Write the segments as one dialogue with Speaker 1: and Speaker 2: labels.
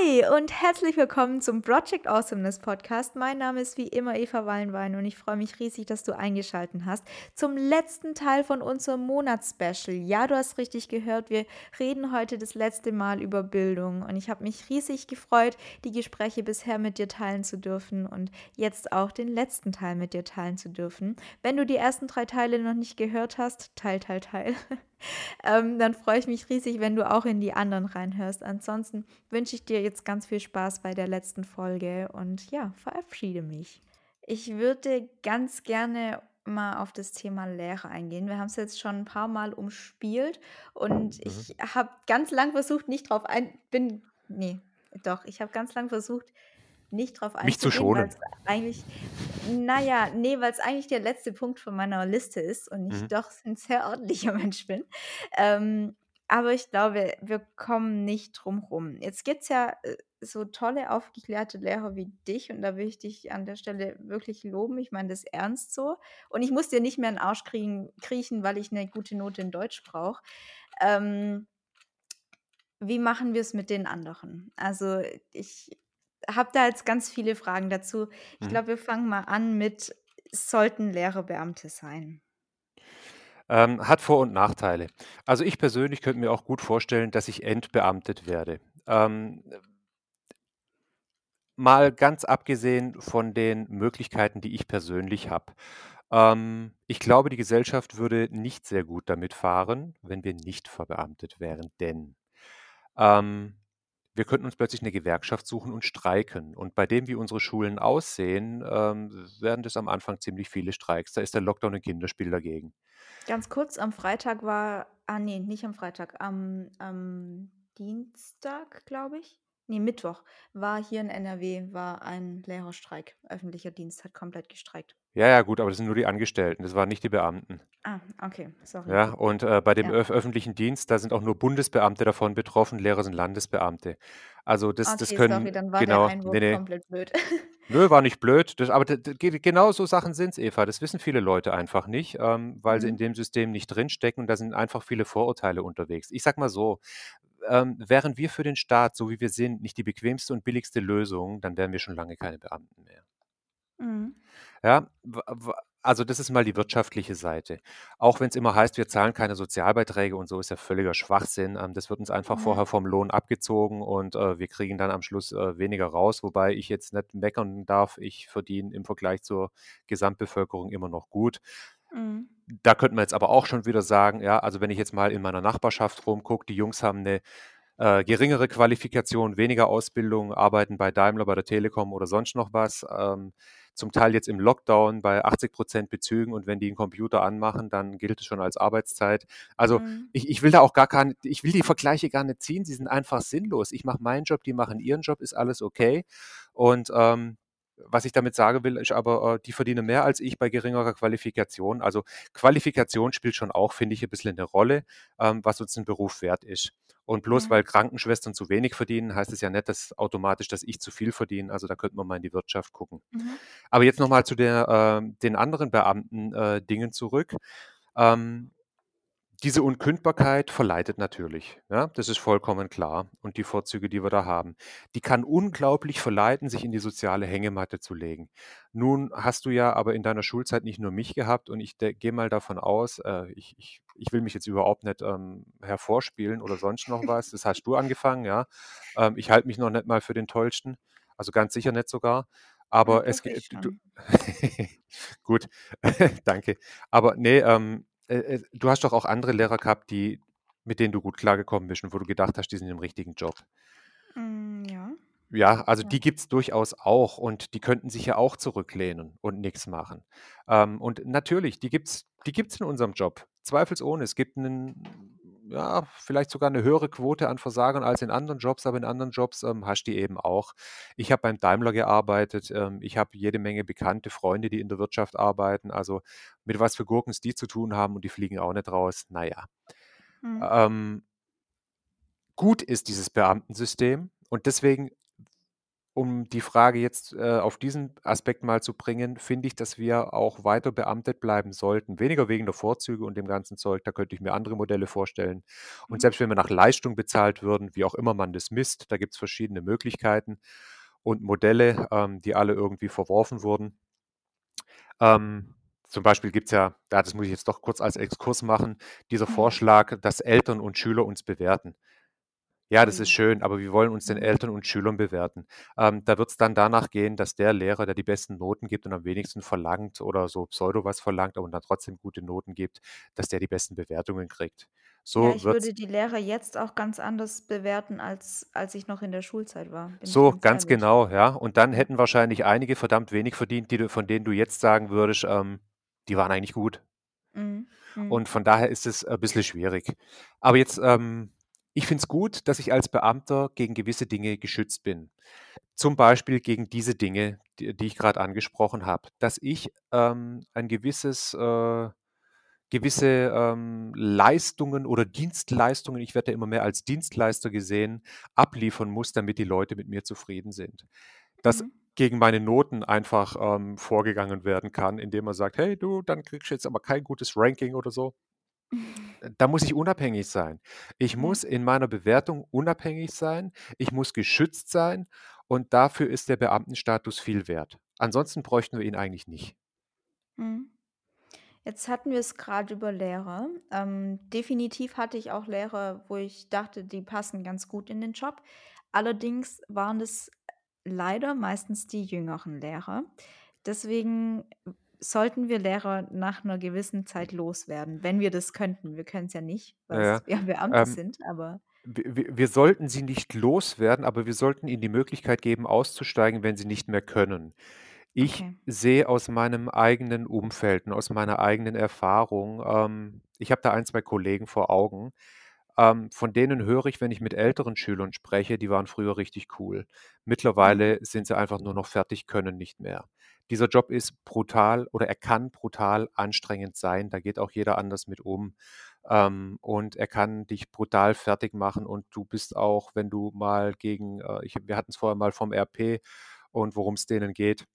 Speaker 1: Hi und herzlich willkommen zum Project Awesomeness Podcast. Mein Name ist wie immer Eva Wallenwein und ich freue mich riesig, dass du eingeschaltet hast zum letzten Teil von unserem Monatsspecial. Ja, du hast richtig gehört, wir reden heute das letzte Mal über Bildung und ich habe mich riesig gefreut, die Gespräche bisher mit dir teilen zu dürfen und jetzt auch den letzten Teil mit dir teilen zu dürfen. Wenn du die ersten drei Teile noch nicht gehört hast, teil, teil, teil. ähm, dann freue ich mich riesig, wenn du auch in die anderen reinhörst. Ansonsten wünsche ich dir jetzt ganz viel Spaß bei der letzten Folge und ja, verabschiede mich. Ich würde ganz gerne mal auf das Thema Lehre eingehen. Wir haben es jetzt schon ein paar Mal umspielt und mhm. ich habe ganz lang versucht, nicht drauf ein, bin, nee, doch, ich habe ganz lang versucht, nicht drauf einzugehen.
Speaker 2: Mich zu schonen.
Speaker 1: Eigentlich, naja, nee, weil es eigentlich der letzte Punkt von meiner Liste ist und ich mhm. doch ein sehr ordentlicher Mensch bin. Ähm, aber ich glaube, wir kommen nicht drum rum. Jetzt gibt es ja äh, so tolle, aufgeklärte Lehrer wie dich und da will ich dich an der Stelle wirklich loben. Ich meine das ernst so. Und ich muss dir nicht mehr in den Arsch kriegen, kriechen, weil ich eine gute Note in Deutsch brauche. Ähm, wie machen wir es mit den anderen? Also ich habe da jetzt ganz viele Fragen dazu. Ich mhm. glaube, wir fangen mal an mit, sollten Lehrer Beamte sein?
Speaker 2: Ähm, hat Vor- und Nachteile. Also ich persönlich könnte mir auch gut vorstellen, dass ich entbeamtet werde. Ähm, mal ganz abgesehen von den Möglichkeiten, die ich persönlich habe. Ähm, ich glaube, die Gesellschaft würde nicht sehr gut damit fahren, wenn wir nicht verbeamtet wären, denn ähm, wir könnten uns plötzlich eine Gewerkschaft suchen und streiken. Und bei dem, wie unsere Schulen aussehen, ähm, werden das am Anfang ziemlich viele Streiks. Da ist der Lockdown ein Kinderspiel dagegen.
Speaker 1: Ganz kurz, am Freitag war, ah nee, nicht am Freitag, am, am Dienstag, glaube ich. Nee, Mittwoch war hier in NRW war ein Lehrerstreik. Öffentlicher Dienst hat komplett gestreikt.
Speaker 2: Ja, ja, gut, aber das sind nur die Angestellten, das waren nicht die Beamten.
Speaker 1: Ah, okay, sorry.
Speaker 2: Ja, und äh, bei dem Ja. öf öffentlichen Dienst, da sind auch nur Bundesbeamte davon betroffen, Lehrer sind Landesbeamte. Also das, das
Speaker 1: Okay, sorry, dann war der genau, Einwurf nee, nee. komplett blöd.
Speaker 2: Nö, war nicht blöd. Das, aber genau so Sachen sind es, Eva. Das wissen viele Leute einfach nicht, ähm, weil sie in mhm. dem System nicht drinstecken und da sind einfach viele Vorurteile unterwegs. Ich sag mal so, ähm, wären wir für den Staat, so wie wir sind, nicht die bequemste und billigste Lösung, dann wären wir schon lange keine Beamten mehr. Mhm. Ja, also das ist mal die wirtschaftliche Seite. Auch wenn es immer heißt, wir zahlen keine Sozialbeiträge und so, ist ja völliger Schwachsinn. Ähm, das wird uns einfach Mhm. vorher vom Lohn abgezogen und äh, wir kriegen dann am Schluss äh, weniger raus, wobei ich jetzt nicht meckern darf. Ich verdiene im Vergleich zur Gesamtbevölkerung immer noch gut. Mhm. Da könnte man jetzt aber auch schon wieder sagen, ja, also wenn ich jetzt mal in meiner Nachbarschaft rumgucke, die Jungs haben eine äh, geringere Qualifikation, weniger Ausbildung, arbeiten bei Daimler, bei der Telekom oder sonst noch was. Ähm, zum Teil jetzt im Lockdown bei 80 Prozent Bezügen und wenn die einen Computer anmachen, dann gilt es schon als Arbeitszeit. Also mhm. ich, ich will da auch gar keine, ich will die Vergleiche gar nicht ziehen, sie sind einfach sinnlos. Ich mache meinen Job, die machen ihren Job, ist alles okay. Und ähm, was ich damit sagen will, ist aber, äh, die verdienen mehr als ich bei geringerer Qualifikation. Also Qualifikation spielt schon auch, finde ich, ein bisschen eine Rolle, ähm, was uns ein Beruf wert ist. Und bloß Mhm. weil Krankenschwestern zu wenig verdienen, heißt es ja nicht, dass automatisch, dass ich zu viel verdiene. Also da könnte man mal in die Wirtschaft gucken. Mhm. Aber jetzt nochmal zu der, äh, den anderen Beamten äh, Dingen zurück. Ähm, diese Unkündbarkeit verleitet natürlich, ja, das ist vollkommen klar. Und die Vorzüge, die wir da haben, die kann unglaublich verleiten, sich in die soziale Hängematte zu legen. Nun hast du ja aber in deiner Schulzeit nicht nur mich gehabt und ich gehe mal davon aus, äh, ich, ich, ich will mich jetzt überhaupt nicht ähm, hervorspielen oder sonst noch was. Das hast du angefangen, ja. Ähm, ich halte mich noch nicht mal für den Tollsten, also ganz sicher nicht sogar. Aber es geht. Gut, danke. Aber nee, ähm, äh, äh, du hast doch auch andere Lehrer gehabt, die mit denen du gut klargekommen bist und wo du gedacht hast, die sind im richtigen Job.
Speaker 1: Hm, ja.
Speaker 2: Ja, also Ja. die gibt es durchaus auch und die könnten sich ja auch zurücklehnen und nichts machen. Ähm, und natürlich, die gibt's die gibt's in unserem Job, zweifelsohne. Es gibt einen ja, vielleicht sogar eine höhere Quote an Versagern als in anderen Jobs, aber in anderen Jobs ähm, hast du die eben auch. Ich habe beim Daimler gearbeitet, ähm, ich habe jede Menge bekannte Freunde, die in der Wirtschaft arbeiten. Also mit was für Gurken die zu tun haben und die fliegen auch nicht raus. Naja. Mhm. Ähm, gut ist dieses Beamtensystem und deswegen um die Frage jetzt, äh, auf diesen Aspekt mal zu bringen, finde ich, dass wir auch weiter beamtet bleiben sollten. Weniger wegen der Vorzüge und dem ganzen Zeug, da könnte ich mir andere Modelle vorstellen. Und
Speaker 1: Mhm.
Speaker 2: selbst wenn wir nach Leistung bezahlt würden, wie auch immer man das misst, da gibt's verschiedene Möglichkeiten und Modelle, ähm, die alle irgendwie verworfen wurden. Ähm, zum Beispiel gibt's ja ja, das muss ich jetzt doch kurz als Exkurs machen, dieser Vorschlag, dass Eltern und Schüler uns bewerten. Ja, das ist
Speaker 1: Ui.
Speaker 2: schön, aber wir wollen uns den
Speaker 1: Mhm.
Speaker 2: Eltern und Schülern bewerten. Ähm, da wird's dann danach gehen, dass der Lehrer, der die besten Noten gibt und am wenigsten verlangt oder so pseudo was verlangt, aber dann trotzdem gute Noten gibt, dass der die besten Bewertungen kriegt.
Speaker 1: Ja,
Speaker 2: So
Speaker 1: ich
Speaker 2: wird's
Speaker 1: würde die Lehrer jetzt auch ganz anders bewerten, als als ich noch in der Schulzeit war, ich
Speaker 2: So,
Speaker 1: ganz
Speaker 2: ganz genau, ja. Und dann
Speaker 1: Ja.
Speaker 2: hätten wahrscheinlich einige verdammt wenig verdient, die du von denen du jetzt sagen würdest, ähm, die waren eigentlich gut.
Speaker 1: Mhm, mhm.
Speaker 2: Und von daher ist es ein bisschen schwierig. Aber jetzt, ähm ich finde es gut, dass ich als Beamter gegen gewisse Dinge geschützt bin. Zum Beispiel gegen diese Dinge, die die ich grad angesprochen habe, dass ich, ähm, ein gewisses äh, gewisse, ähm, Leistungen oder Dienstleistungen ich werde ja immer mehr als Dienstleister gesehen, abliefern muss, damit die Leute mit mir zufrieden sind. Dass
Speaker 1: Mhm.
Speaker 2: gegen meine Noten einfach, ähm, vorgegangen werden kann, indem man sagt: „Hey du, dann kriegst du jetzt aber kein gutes Ranking“ oder so. Da muss ich unabhängig sein. Ich
Speaker 1: Ja.
Speaker 2: muss in meiner Bewertung unabhängig sein. Ich muss geschützt sein und dafür ist der Beamtenstatus viel wert. Ansonsten bräuchten wir ihn eigentlich nicht.
Speaker 1: Mhm. Jetzt hatten wir es grad über Lehrer. Ähm, definitiv hatte ich auch Lehrer, wo ich dachte, die passen ganz gut in den Job. Allerdings waren es leider meistens die jüngeren Lehrer. Deswegen sollten wir Lehrer nach 'ner gewissen Zeit loswerden, wenn wir das könnten. Wir können's ja nicht,
Speaker 2: Ja, ja.
Speaker 1: ja Beamte
Speaker 2: Ähm,
Speaker 1: sind, aber
Speaker 2: wir wir sollten sie nicht loswerden, aber wir sollten ihnen die Möglichkeit geben, auszusteigen, wenn sie nicht mehr können. Ich
Speaker 1: Okay.
Speaker 2: sehe aus meinem eigenen Umfeld und aus meiner eigenen Erfahrung ähm, ich habe da 1, 2 Kollegen vor Augen, ähm, von denen höre ich, wenn ich mit älteren Schülern spreche, die waren früher richtig cool.
Speaker 1: Mhm.
Speaker 2: Mittlerweile sind sie einfach nur noch fertig, können nicht mehr. Dieser Job ist brutal oder er kann brutal anstrengend sein, da geht auch jeder anders mit um. Ähm, und er kann dich brutal fertigmachen und du bist auch, wenn du mal gegen äh, ich wir hatten's vorher mal vom RP und worum's denen geht.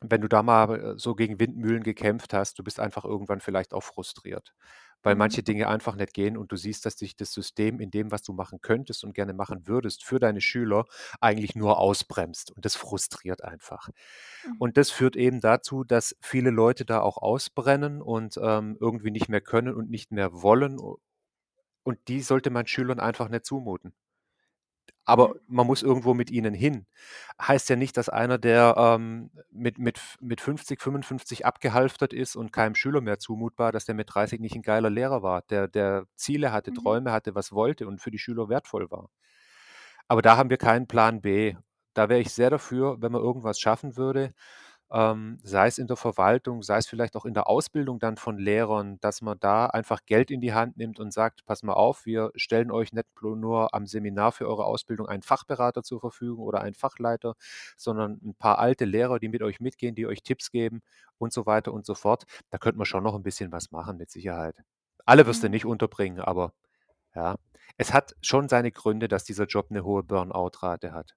Speaker 2: Wenn du da mal, äh, so gegen Windmühlen gekämpft hast, du bist einfach irgendwann vielleicht auch frustriert, weil
Speaker 1: Mhm.
Speaker 2: manche Dinge einfach nicht gehen und du siehst, dass dich das System in dem, was du machen könntest und gerne machen würdest für deine Schüler, eigentlich nur ausbremst und das frustriert einfach.
Speaker 1: Mhm.
Speaker 2: Und das führt eben dazu, dass viele Leute da auch ausbrennen und, ähm, irgendwie nicht mehr können und nicht mehr wollen und die sollte man Schülern einfach nicht zumuten. Aber man muss irgendwo mit ihnen hin. Heißt ja nicht, dass einer, der, ähm, mit mit mit 50, 55 abgehalftert ist und keinem Schüler mehr zumutbar, dass der mit 30 nicht 'n geiler Lehrer war, der der Ziele hatte,
Speaker 1: Mhm.
Speaker 2: Träume hatte, was wollte und für die Schüler wertvoll war. Aber da haben wir keinen Plan B. Da wäre ich sehr dafür, wenn man irgendwas schaffen würde, ähm, sei es in der Verwaltung, sei es vielleicht auch in der Ausbildung dann von Lehrern, dass man da einfach Geld in die Hand nimmt und sagt: „Pass mal auf, wir stellen euch nicht nur am Seminar für eure Ausbildung einen Fachberater zur Verfügung oder einen Fachleiter, sondern 'n paar alte Lehrer, die mit euch mitgehen, die euch Tipps geben“ und so weiter und so fort. Da könnte man schon noch 'n bisschen was machen mit Sicherheit. Alle wirst du
Speaker 1: Mhm.
Speaker 2: nicht unterbringen, aber ja. Es hat schon seine Gründe, dass dieser Job 'ne hohe Burnout-Rate hat.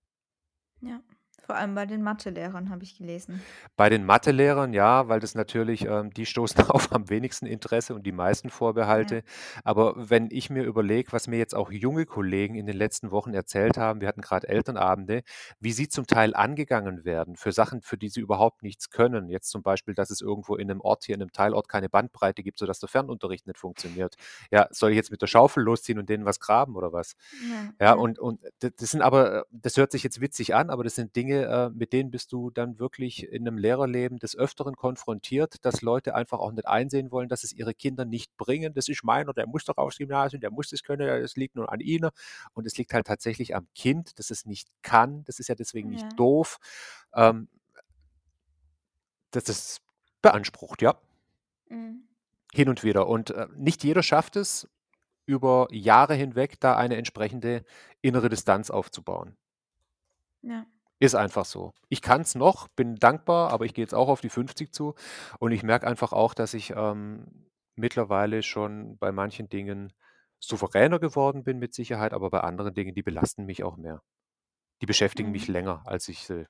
Speaker 1: Ja, vor allem bei den Mathe-Lehrern, habe ich gelesen.
Speaker 2: Bei den Mathe-Lehrern, ja, weil das natürlich ähm, die stoßen auf am wenigsten Interesse und die meisten
Speaker 1: Ja.
Speaker 2: Vorbehalte. Aber wenn ich mir überlege, was mir jetzt auch junge Kollegen in den letzten Wochen erzählt haben wir hatten grad Elternabende, wie sie zum Teil angegangen werden für Sachen, für die sie überhaupt nichts können. Jetzt zum Beispiel, dass es irgendwo in 'nem Ort hier in 'nem Teilort keine Bandbreite gibt, sodass der Fernunterricht nicht funktioniert. Ja, soll ich jetzt mit der Schaufel losziehen und denen was graben oder was?
Speaker 1: Ja,
Speaker 2: Ja,
Speaker 1: ja.
Speaker 2: und und das sind aber das hört sich jetzt witzig an, aber das sind Dinge, äh, mit denen bist du dann wirklich in 'nem Lehrerleben des Öfteren konfrontiert, dass Leute einfach auch nicht einsehen wollen, dass es ihre Kinder nicht bringen. „Das ist meiner, der muss doch aufs Gymnasium, der muss das können, das liegt nur an ihnen.“ Und es liegt halt tatsächlich am Kind, das es nicht kann. Das ist ja deswegen nicht
Speaker 1: Ja.
Speaker 2: doof. Ähm das ist beansprucht, ja.
Speaker 1: Mhm.
Speaker 2: Hin und wieder. Und, äh, nicht jeder schafft es, über Jahre hinweg da eine entsprechende innere Distanz aufzubauen.
Speaker 1: Ja.
Speaker 2: Ist einfach so. Ich kann's noch, bin dankbar, aber ich gehe jetzt auch auf die 50 zu und ich merke einfach auch, dass ich, ähm, mittlerweile schon bei manchen Dingen souveräner geworden bin mit Sicherheit, aber bei anderen Dingen, die belasten mich auch mehr. Die beschäftigen mich
Speaker 1: Mhm.
Speaker 2: länger, als ich sie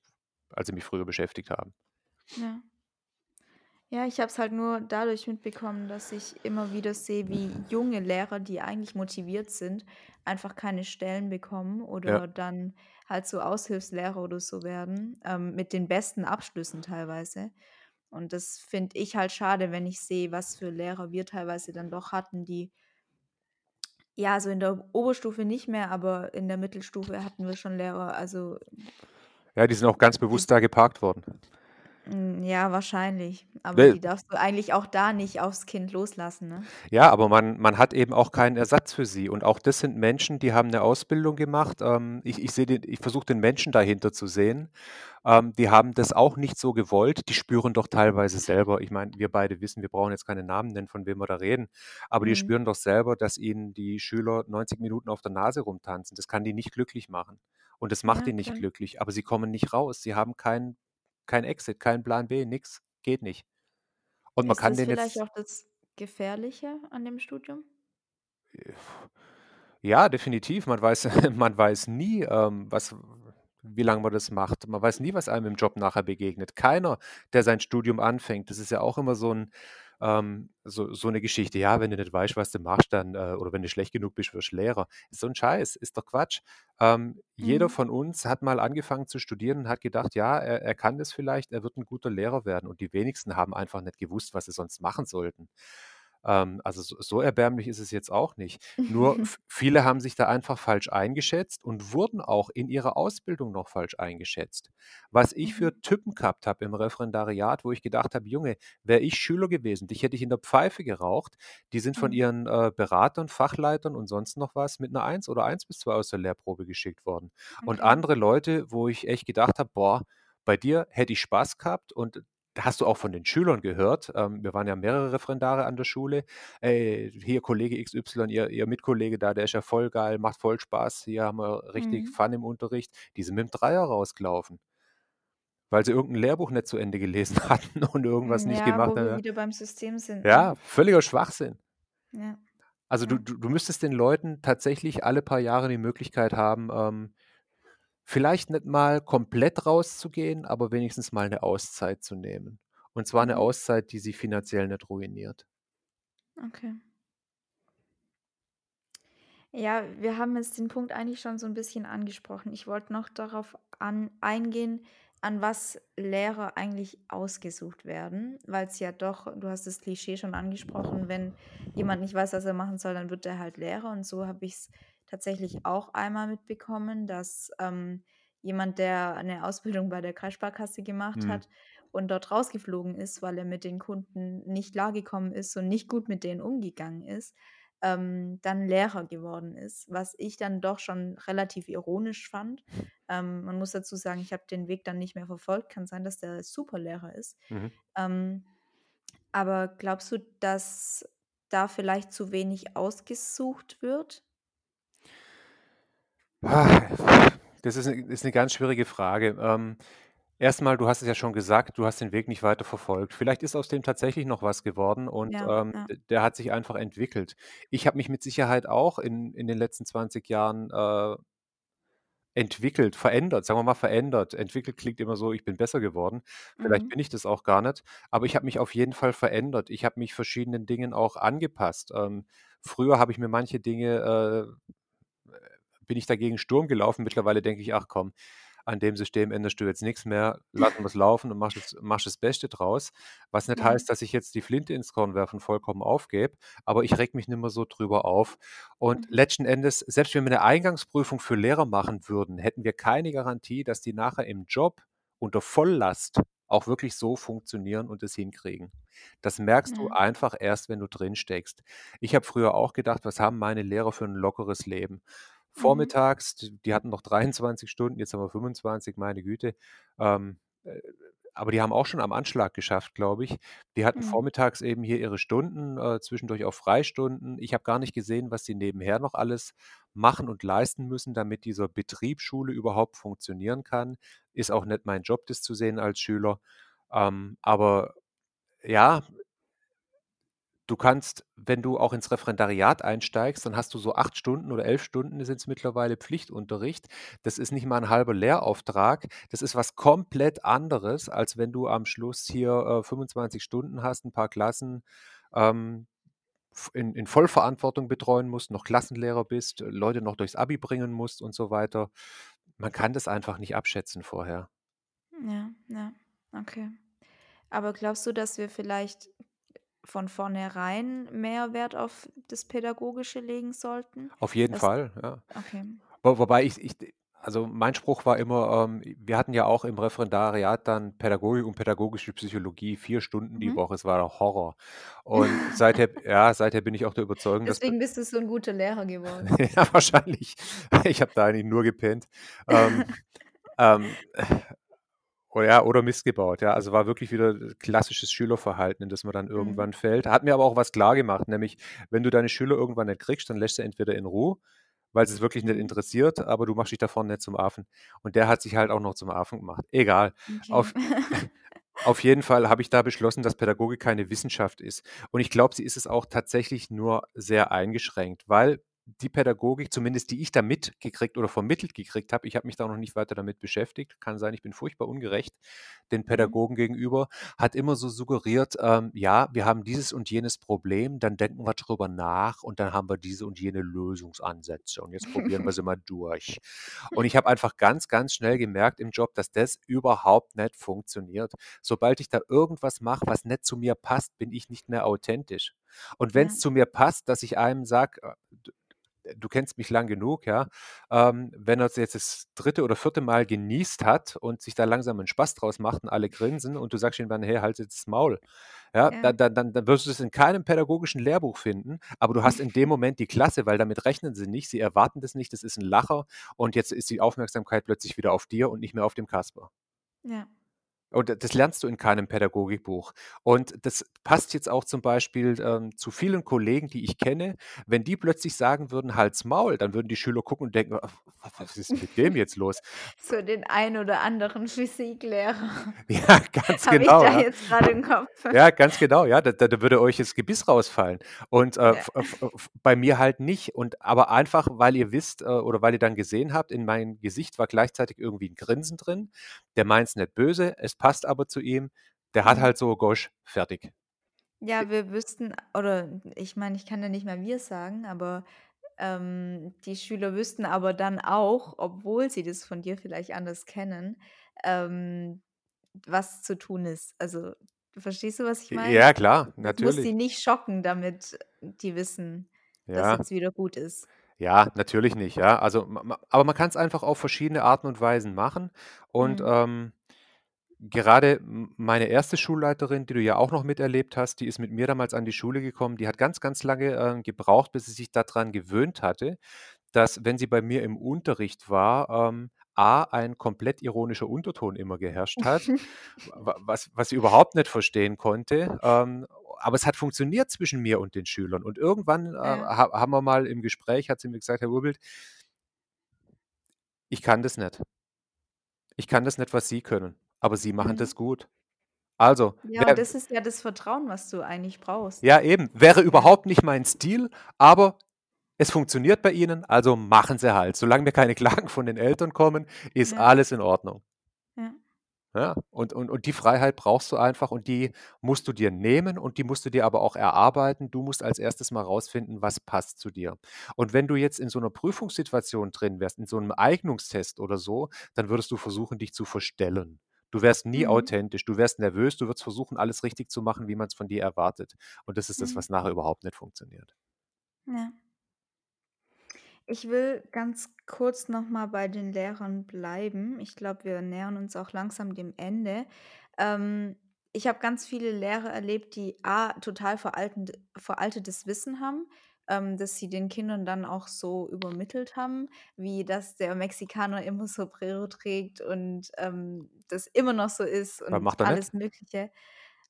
Speaker 2: als sie mich früher beschäftigt haben.
Speaker 1: Ja. Ja, ich habe es halt nur dadurch mitbekommen, dass ich immer wieder sehe, wie junge Lehrer, die eigentlich motiviert sind, einfach keine Stellen bekommen
Speaker 2: Ja.
Speaker 1: oder dann halt so Aushilfslehrer oder so werden, ähm, mit den besten Abschlüssen teilweise. Und das finde ich halt schade, wenn ich sehe, was für Lehrer wir teilweise dann doch hatten, die ja, also in der Oberstufe nicht mehr, aber in der Mittelstufe hatten wir schon Lehrer, also
Speaker 2: Ja, die sind auch ganz bewusst da geparkt worden.
Speaker 1: Hm, ja, wahrscheinlich. Aber die darfst du eigentlich auch da nicht aufs Kind loslassen, ne?
Speaker 2: Ja, aber man man hat eben auch keinen Ersatz für sie. Und auch das sind Menschen, die haben 'ne Ausbildung gemacht. Ähm, ich ich den ich versuche den Menschen dahinter zu sehen. Ähm, die haben das auch nicht so gewollt. Die spüren doch teilweise selber ich meine, wir beide wissen, wir brauchen jetzt keine Namen nennen, von wem wir da reden, aber die
Speaker 1: Mhm.
Speaker 2: spüren doch selber, dass ihnen die Schüler 90 Minuten auf der Nase rumtanzen. Das kann die nicht glücklich machen. Und das macht
Speaker 1: Ja,
Speaker 2: die nicht
Speaker 1: klar.
Speaker 2: glücklich, aber sie kommen nicht raus. Sie haben keinen keinen Exit, keinen Plan B, nix, geht nicht. Und man
Speaker 1: Ist
Speaker 2: kann
Speaker 1: das
Speaker 2: denen
Speaker 1: vielleicht
Speaker 2: jetzt
Speaker 1: auch das Gefährliche an dem Studium?
Speaker 2: Ja, definitiv. Man weiß man weiß nie, ähm, was wie lang man das macht. Man weiß nie, was einem im Job nachher begegnet. Keiner, der sein Studium anfängt das ist ja auch immer so 'n ähm, so so 'ne Geschichte: „Ja, wenn du nicht weißt, was du machst, dann äh, oder wenn du schlecht genug bist, wirst Lehrer.“ So 'n Scheiß, ist doch Quatsch. Ähm, jeder
Speaker 1: Mhm.
Speaker 2: von uns hat mal angefangen zu studieren und hat gedacht, ja, er er kann das vielleicht, er wird 'n guter Lehrer werden und die wenigsten haben einfach nicht gewusst, was sie sonst machen sollten. Ähm, also so so erbärmlich ist es jetzt auch nicht. Nur viele haben sich da einfach falsch eingeschätzt und wurden auch in ihrer Ausbildung noch falsch eingeschätzt. Was ich
Speaker 1: Mhm.
Speaker 2: für Typen gehabt habe im Referendariat, wo ich gedacht habe: „Junge, wäre ich Schüler gewesen, dich hätte ich in der Pfeife geraucht.“ Die sind von
Speaker 1: Mhm.
Speaker 2: ihren, äh, Beratern, Fachleitern und sonst noch was mit 'ner 1 oder 1 bis 2 aus der Lehrprobe geschickt worden. Und
Speaker 1: Okay.
Speaker 2: andere Leute, wo ich echt gedacht habe: „Boah, bei dir hätte ich Spaß gehabt.“ Und hast du auch von den Schülern gehört ähm, wir waren ja mehrere Referendare an der Schule: „Ey, hier Kollege XY, ihr ihr Mitkollege da, der ist ja voll geil, macht voll Spaß. Hier haben wir richtig
Speaker 1: Mhm.
Speaker 2: Fun im Unterricht.“ Die sind mit'm Dreier rausgelaufen. Weil sie irgend 'n Lehrbuch nicht zu Ende gelesen hatten und irgendwas
Speaker 1: Hm,
Speaker 2: nicht
Speaker 1: ja,
Speaker 2: gemacht
Speaker 1: wo
Speaker 2: haben,
Speaker 1: wir
Speaker 2: ja.
Speaker 1: wieder beim System sind, ne?
Speaker 2: Ja, völliger Schwachsinn.
Speaker 1: Ja,
Speaker 2: Also, du
Speaker 1: ja.
Speaker 2: du du müsstest den Leuten tatsächlich alle paar Jahre die Möglichkeit haben, ähm, vielleicht nicht mal komplett rauszugehen, aber wenigstens mal 'ne Auszeit zu nehmen. Und zwar 'ne
Speaker 1: Mhm.
Speaker 2: Auszeit, die sie finanziell nicht ruiniert.
Speaker 1: Okay. Ja, wir haben jetzt den Punkt eigentlich schon so 'n bisschen angesprochen. Ich wollte noch darauf an eingehen, an was Lehrer eigentlich ausgesucht werden, weil's ja doch du hast das Klischee schon angesprochen, wenn jemand nicht weiß, was er machen soll, dann wird er halt Lehrer. Und so habe ich's tatsächlich auch einmal mitbekommen, dass, ähm, jemand, der eine Ausbildung bei der Kreissparkasse gemacht
Speaker 2: Mhm.
Speaker 1: hat und dort rausgeflogen ist, weil er mit den Kunden nicht klargekommen ist und nicht gut mit denen umgegangen ist, ähm, dann Lehrer geworden ist, was ich dann doch schon relativ ironisch fand. Ähm, man muss dazu sagen, ich habe den Weg dann nicht mehr verfolgt. Kann sein, dass der Superlehrer ist.
Speaker 2: Mhm.
Speaker 1: Ähm, aber glaubst du, dass da vielleicht zu wenig ausgesucht wird?
Speaker 2: Das ist ist 'ne ganz schwierige Frage. Ähm, erst mal, du hast es ja schon gesagt, du hast den Weg nicht weiter verfolgt. Vielleicht ist aus dem tatsächlich noch was geworden und,
Speaker 1: Ja,
Speaker 2: ähm,
Speaker 1: ja.
Speaker 2: d der hat sich einfach entwickelt. Ich habe mich mit Sicherheit auch in in den letzten 20 Jahren, äh entwickelt, verändert, sagen wir mal verändert. Entwickelt klingt immer so, ich bin besser geworden. Vielleicht
Speaker 1: Mhm.
Speaker 2: bin ich das auch gar nicht, aber ich habe mich auf jeden Fall verändert. Ich habe mich verschiedenen Dingen auch angepasst. Ähm, früher habe ich mir manche Dinge äh, bin ich dagegen Sturm gelaufen. Mittlerweile denke ich: „Ach komm, an dem System änderst du jetzt nix mehr. Lassen wir's laufen und machst das machst das Beste draus.“ Was nicht
Speaker 1: Ja.
Speaker 2: heißt, dass ich jetzt die Flinte ins Korn werfe und vollkommen aufgebe, aber ich rege mich nicht mehr so drüber auf. Und
Speaker 1: Mhm.
Speaker 2: letzten Endes, selbst wenn wir 'ne Eingangsprüfung für Lehrer machen würden, hätten wir keine Garantie, dass die nachher im Job unter Volllast auch wirklich so funktionieren und das hinkriegen. Das merkst du
Speaker 1: Ja.
Speaker 2: einfach erst, wenn du drin steckst. Ich habe früher auch gedacht: „Was haben meine Lehrer für 'n lockeres Leben?“
Speaker 1: Mhm.
Speaker 2: Vormittags, d die hatten noch 23 Stunden, jetzt haben wir 25, meine Güte. Ähm, äh, aber die haben auch schon am Anschlag geschafft, glaube ich. Die hatten
Speaker 1: Mhm.
Speaker 2: vormittags eben hier ihre Stunden, äh, zwischendurch auch Freistunden. Ich habe gar nicht gesehen, was sie nebenher noch alles machen und leisten müssen, damit dieser Betrieb Schule überhaupt funktionieren kann. Ist auch nicht mein Job, das zu sehen als Schüler. Ähm, aber ja du kannst, wenn du auch ins Referendariat einsteigst, dann hast du so 8 Stunden oder 11 Stunden sind's mittlerweile Pflichtunterricht. Das ist nicht mal 'n halber Lehrauftrag. Das ist was komplett anderes, als wenn du am Schluss hier, äh, 25 Stunden hast, 'n paar Klassen, ähm, in in Vollverantwortung betreuen musst, noch Klassenlehrer bist, Leute noch durchs Abi bringen musst und so weiter. Man kann das einfach nicht abschätzen vorher.
Speaker 1: Ja, ja, okay. Aber glaubst du, dass wir vielleicht von vornherein mehr Wert auf das Pädagogische legen sollten?
Speaker 2: Auf jeden
Speaker 1: Das
Speaker 2: Fall, ja.
Speaker 1: okay.
Speaker 2: Wo wobei ich ich also, mein Spruch war immer, ähm wir hatten ja auch im Referendariat dann Pädagogik und pädagogische Psychologie, 4 Stunden die
Speaker 1: Mhm.
Speaker 2: Woche. Es war der Horror. Und seither ja, seither bin ich auch der Überzeugung, dass
Speaker 1: Deswegen bist du so 'n guter Lehrer geworden.
Speaker 2: Ja, wahrscheinlich. Ich habe da eigentlich nur gepennt. Ähm, ähm, oh ja, oder Mist gebaut, ja. Also, war wirklich wieder klassisches Schülerverhalten, in das man dann
Speaker 1: Mhm.
Speaker 2: irgendwann fällt. Hat mir aber auch was klargemacht, nämlich, wenn du deine Schüler irgendwann nicht kriegst, dann lässt du entweder in Ruhe, weil sie's wirklich nicht
Speaker 1: Mhm.
Speaker 2: interessiert, aber du machst dich da vorne nicht zum Affen. Und der hat sich halt auch noch zum Affen gemacht. Egal.
Speaker 1: Okay.
Speaker 2: Auf auf jeden Fall habe ich da beschlossen, dass Pädagogik keine Wissenschaft ist. Und ich glaube, sie ist es auch tatsächlich nur sehr eingeschränkt, weil die Pädagogik, zumindest die ich da mitgekriegt oder vermittelt gekriegt habe ich habe mich da noch nicht weiter damit beschäftigt, kann sein, ich bin furchtbar ungerecht den
Speaker 1: Mhm.
Speaker 2: Pädagogen gegenüber, hat immer so suggeriert, ähm: „Ja, wir haben dieses und jenes Problem, dann denken wir drüber nach und dann haben wir diese und jene Lösungsansätze und jetzt probieren wir sie mal durch.“ Und ich habe einfach ganz, ganz schnell gemerkt im Job, dass das überhaupt nicht funktioniert. Sobald ich da irgendwas mache, was nicht zu mir passt, bin ich nicht mehr authentisch. Und wenn's
Speaker 1: Ja.
Speaker 2: zu mir passt, dass ich einem sage, äh, du kennst mich lang genug, ja, ähm, wenn er's jetzt das 3. oder 4. Mal geniest hat und sich da langsam 'n Spaß draus macht und alle grinsen und du sagst ihm dann: „Hey, halt jetzt das Maul.“ Ja,
Speaker 1: Ja.
Speaker 2: dann dann dann wirst du das in keinem pädagogischen Lehrbuch finden, aber du hast in dem Moment die Klasse, weil damit rechnen sie nicht, sie erwarten das nicht, das ist 'n Lacher und jetzt ist die Aufmerksamkeit plötzlich wieder auf dir und nicht mehr auf dem Kasper.
Speaker 1: Ja.
Speaker 2: Und das lernst du in keinem Pädagogikbuch. Und das passt jetzt auch zum Beispiel, ähm, zu vielen Kollegen, die ich kenne. Wenn die plötzlich sagen würden: „Halt's Maul“, dann würden die Schüler gucken und denken: „W was ist mit dem jetzt los?“
Speaker 1: So den einen oder anderen Physiklehrer
Speaker 2: Ja, ganz
Speaker 1: habe ich
Speaker 2: genau,
Speaker 1: da
Speaker 2: ja.
Speaker 1: jetzt grade im Kopf.
Speaker 2: Ja, ganz genau, ja. Da da würde euch das Gebiss rausfallen. Und, äh,
Speaker 1: Ja.
Speaker 2: f f bei mir halt nicht. Und aber einfach, weil ihr wisst, äh, oder weil ihr dann gesehen habt, in meinem Gesicht war gleichzeitig irgendwie 'n Grinsen drin. Der meint's nicht böse, es passt aber zu ihm. Der hat halt so Gosch, fertig.
Speaker 1: Ja, wir wüssten oder ich meine, ich kann ja nicht mehr „wir“ sagen, aber, ähm, die Schüler wüssten aber dann auch, obwohl sie das von dir vielleicht anders kennen, ähm, was zu tun ist. Also, verstehst du, was ich meine?
Speaker 2: ja klar,
Speaker 1: Das muss
Speaker 2: natürlich.
Speaker 1: sie nicht schocken, damit die wissen, dass
Speaker 2: Ja.
Speaker 1: jetzt wieder gut ist.
Speaker 2: Ja, natürlich nicht, ja. Also, aber man kann's einfach auf verschiedene Arten und Weisen machen. Und,
Speaker 1: Mhm.
Speaker 2: ähm, gerade meine 1. Schulleiterin, die du ja auch noch miterlebt hast, die ist mit mir damals an die Schule gekommen. Die hat ganz, ganz lange, ähm, gebraucht, bis sie sich da dran gewöhnt hatte, dass, wenn sie bei mir im Unterricht war, ähm, A, ein komplett ironischer Unterton immer geherrscht hat, wa was was sie überhaupt nicht verstehen konnte. Ähm, aber es hat funktioniert zwischen mir und den Schülern. Und irgendwann, äh, ha haben wir mal im Gespräch hat sie mir gesagt: „Herr Urbild“ „ich kann das nicht.“ „Ich kann das nicht, was Sie können, aber Sie machen
Speaker 1: Mhm.
Speaker 2: das gut.“ Also,
Speaker 1: Ja, und
Speaker 2: wer
Speaker 1: das ist ja das Vertrauen, was du eigentlich brauchst.
Speaker 2: Ja, eben. Wäre überhaupt nicht mein Stil, aber es funktioniert bei ihnen, also machen sie halt. Solange mir keine Klagen von den Eltern kommen, ist
Speaker 1: Ja.
Speaker 2: alles in Ordnung.
Speaker 1: Ja.
Speaker 2: Ja, und und und die Freiheit brauchst du einfach und die musst du dir nehmen und die musst du dir aber auch erarbeiten. Du musst als 1. mal rausfinden, was passt zu dir. Und wenn du jetzt in so 'ner Prüfungssituation drin wärst, in so 'nem Eignungstest oder so, dann würdest du versuchen, dich zu verstellen. Du wärst nie
Speaker 1: Mhm.
Speaker 2: authentisch. Du wärst nervös, du würdest versuchen, alles richtig zu machen, wie man's von dir erwartet. Und das ist das,
Speaker 1: Mhm.
Speaker 2: was nachher überhaupt nicht funktioniert.
Speaker 1: Ja. Ich will ganz kurz noch mal bei den Lehrern bleiben. Ich glaube, wir nähern uns auch langsam dem Ende. Ähm, ich habe ganz viele Lehrer erlebt, die A total veraltend veraltetes Wissen haben, ähm, das sie den Kindern dann auch so übermittelt haben, wie dass der Mexikaner immer Sombrero trägt und, ähm, das immer noch so ist und
Speaker 2: er nicht?
Speaker 1: alles Mögliche.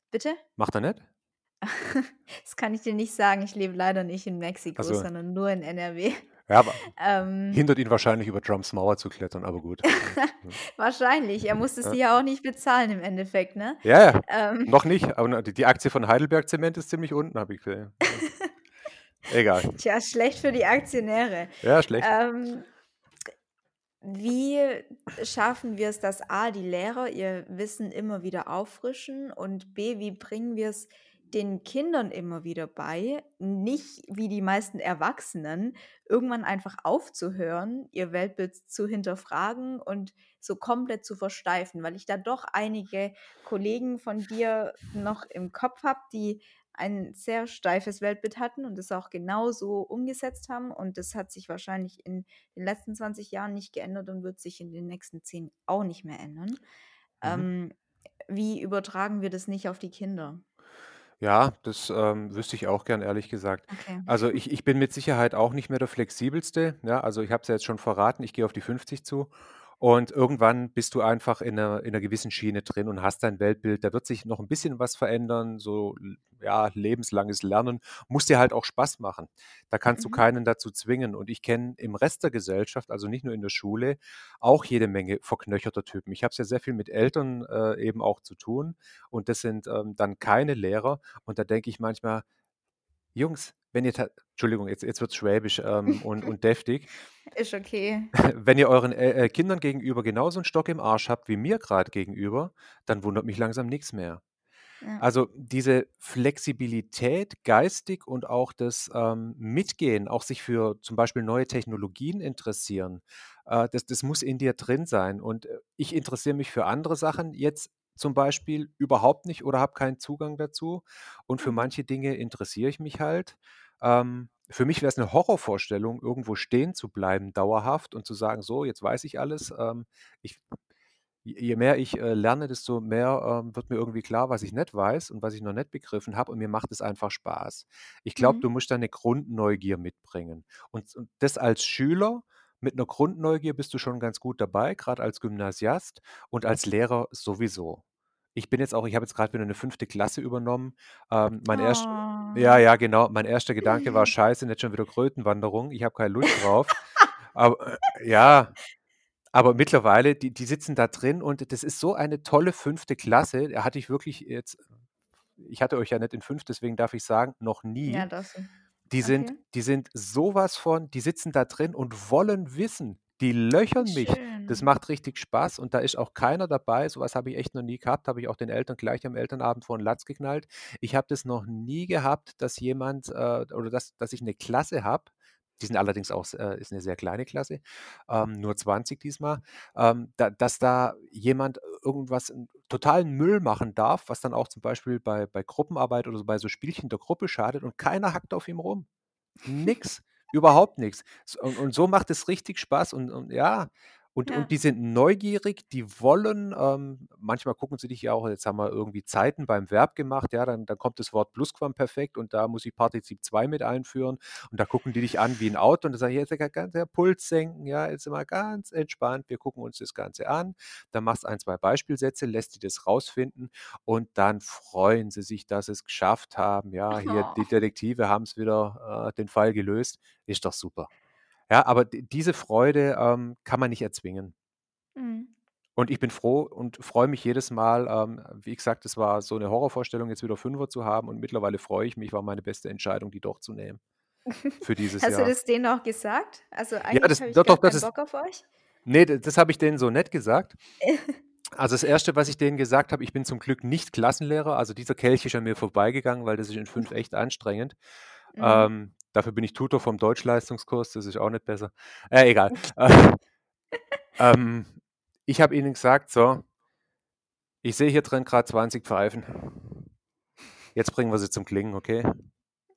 Speaker 1: Bitte?
Speaker 2: Macht er nicht?
Speaker 1: Das kann ich dir nicht sagen. Ich lebe leider nicht in Mexiko,
Speaker 2: Also
Speaker 1: sondern nur in NRW.
Speaker 2: Ja, aber
Speaker 1: Ähm
Speaker 2: hindert ihn wahrscheinlich, über Trumps Mauer zu klettern, aber gut.
Speaker 1: Wahrscheinlich. Er musste sie ja auch nicht bezahlen im Endeffekt, ne?
Speaker 2: Ja, ja,
Speaker 1: Ähm
Speaker 2: noch nicht, aber die Aktie von Heidelberg Zement ist ziemlich unten, habe ich gesehen. Egal.
Speaker 1: Tja, schlecht für die Aktionäre.
Speaker 2: Ja, schlecht.
Speaker 1: Ähm, wie schaffen wir es, dass A, die Lehrer ihr Wissen immer wieder auffrischen und B, wie bringen wir es den Kindern immer wieder bei, nicht wie die meisten Erwachsenen, irgendwann einfach aufzuhören, ihr Weltbild zu hinterfragen und so komplett zu versteifen, weil ich da doch einige Kollegen von dir noch im Kopf habe, die ein sehr steifes Weltbild hatten und das auch genauso umgesetzt haben und das hat sich wahrscheinlich in den letzten 20 Jahren nicht geändert und wird sich in den nächsten 10 auch nicht mehr ändern.
Speaker 2: Mhm.
Speaker 1: Ähm, wie übertragen wir das nicht auf die Kinder?
Speaker 2: Ja, das, ähm, wüsste ich auch gern, ehrlich gesagt.
Speaker 1: Okay.
Speaker 2: Also, ich ich bin mit Sicherheit auch nicht mehr der Flexibelste, ja? Also, ich habe es ja jetzt schon verraten, ich gehe auf die 50 zu und irgendwann bist du einfach in 'ner in 'ner gewissen Schiene drin und hast dein Weltbild. Da wird sich noch 'n bisschen was verändern, so ja, lebenslanges Lernen. Muss dir halt auch Spaß machen. Da kannst du
Speaker 1: Mhm.
Speaker 2: keinen dazu zwingen und ich kenne im Rest der Gesellschaft, also nicht nur in der Schule, auch jede Menge verknöcherter Typen. Ich habe es ja sehr viel mit Eltern, äh, eben auch zu tun und das sind, ähm, dann keine Lehrer und da denke ich manchmal: „Jungs, wenn ihr ta“ Entschuldigung, jetzt jetzt wird's schwäbisch, ähm, und und deftig.
Speaker 1: Ist okay.
Speaker 2: Wenn ihr euren, äh, äh, Kindern gegenüber genauso 'n Stock im Arsch habt wie mir grad gegenüber, dann wundert mich langsam nix mehr.
Speaker 1: Ja.
Speaker 2: Also, diese Flexibilität geistig und auch das, ähm, Mitgehen, auch sich für zum Beispiel neue Technologien interessieren, äh, das das muss in dir drin sein und, äh, ich interessiere mich für andere Sachen jetzt zum Beispiel überhaupt nicht oder habe keinen Zugang dazu und für
Speaker 1: Mhm.
Speaker 2: manche Dinge interessiere ich mich halt. Ähm, für mich wäre es 'ne Horrorvorstellung, irgendwo stehen zu bleiben dauerhaft und zu sagen: „So, jetzt weiß ich alles.“ Ähm, ich je mehr ich, äh, lerne, desto mehr, ähm, wird mir irgendwie klar, was ich nicht weiß und was ich noch nicht begriffen habe und mir macht es einfach Spaß. Ich glaube, du
Speaker 1: Mhm.
Speaker 2: musst da 'ne Grundneugier mitbringen und und das als Schüler mit 'ner Grundneugier bist du schon ganz gut dabei, grad als Gymnasiast und als Lehrer sowieso. Ich bin jetzt auch ich habe jetzt grad wieder 'ne 5. Klasse übernommen. Ähm, mein erst ja,
Speaker 1: Oh.
Speaker 2: ja, genau. Mein erster Gedanke war: „Scheiße, nicht schon wieder Krötenwanderung. Ich habe keine Lust drauf.“ Aber, äh, ja, aber mittlerweile, die die sitzen da drin und das ist so eine tolle 5. Klasse. Da hatte ich wirklich jetzt ich hatte euch ja nicht in 5, deswegen darf ich sagen, noch
Speaker 1: Ja,
Speaker 2: nie.
Speaker 1: darfst du.
Speaker 2: Die sind
Speaker 1: Okay.
Speaker 2: die sind so was von die sitzen da drin und wollen wissen. Die löchern mich. Das
Speaker 1: schön.
Speaker 2: macht richtig Spaß und da ist auch keiner dabei so was habe ich echt noch nie gehabt, habe ich auch den Eltern gleich am Elternabend vor 'n Latz geknallt. Ich habe das noch nie gehabt, dass jemand, äh oder dass dass ich 'ne Klasse habe die sind allerdings auch äh, ist 'ne sehr kleine Klasse, ähm, nur 20 diesmal, ähm, da dass da jemand irgendwas 'n totalen Müll machen darf, was dann auch zum Beispiel bei bei Gruppenarbeit oder so bei so Spielchen der Gruppe schadet und keiner hackt auf ihm rum. Nix, überhaupt nix. S und und so macht es richtig Spaß und und ja, und und
Speaker 1: Ja.
Speaker 2: die sind neugierig, die wollen ähm, manchmal gucken sie dich ja auch jetzt haben wir irgendwie Zeiten beim Verb gemacht, ja, dann dann kommt das Wort Plusquamperfekt und da muss ich Partizip 2 mit einführen und da gucken die dich an wie 'n Auto und dann sage ich: „Jetzt ga ganz Puls senken, ja, jetzt mal ganz entspannt. Wir gucken uns das Ganze an.“ Dann machst 1, 2 Beispielsätze, lässt die das rausfinden und dann freuen sie sich, dass sie's geschafft haben. Ja, hier
Speaker 1: Oh.
Speaker 2: die Detektive haben's wieder, äh, den Fall gelöst. Ist doch super. Ja, aber diese Freude, ähm, kann man nicht erzwingen.
Speaker 1: Mhm.
Speaker 2: Und ich bin froh und freue mich jedes Mal, ähm, wie gesagt, es war so 'ne Horrorvorstellung, jetzt wieder Fünfer zu haben und mittlerweile freue ich mich, war meine beste Entscheidung, die doch zu nehmen für dieses
Speaker 1: Hast du
Speaker 2: Jahr.
Speaker 1: das denen auch gesagt? Also,
Speaker 2: Ja,
Speaker 1: eigentlich
Speaker 2: das
Speaker 1: habe ich
Speaker 2: doch, doch, das ist
Speaker 1: Bock auf euch?
Speaker 2: ne, d das habe ich denen so nicht gesagt. Also, das Erste, was ich denen gesagt habe ich bin zum Glück nicht Klassenlehrer, also, dieser Kelch ist an mir vorbeigegangen, weil das ist in 5 echt anstrengend.
Speaker 1: Mhm.
Speaker 2: Ähm, dafür bin ich Tutor vom Deutschleistungskurs, das ist auch nicht besser. Äh, egal. Äh, ähm, ich habe ihnen gesagt: „So“ „ich sehe hier drin grad 20 Pfeifen. Jetzt bringen wir sie zum Klingen, okay?“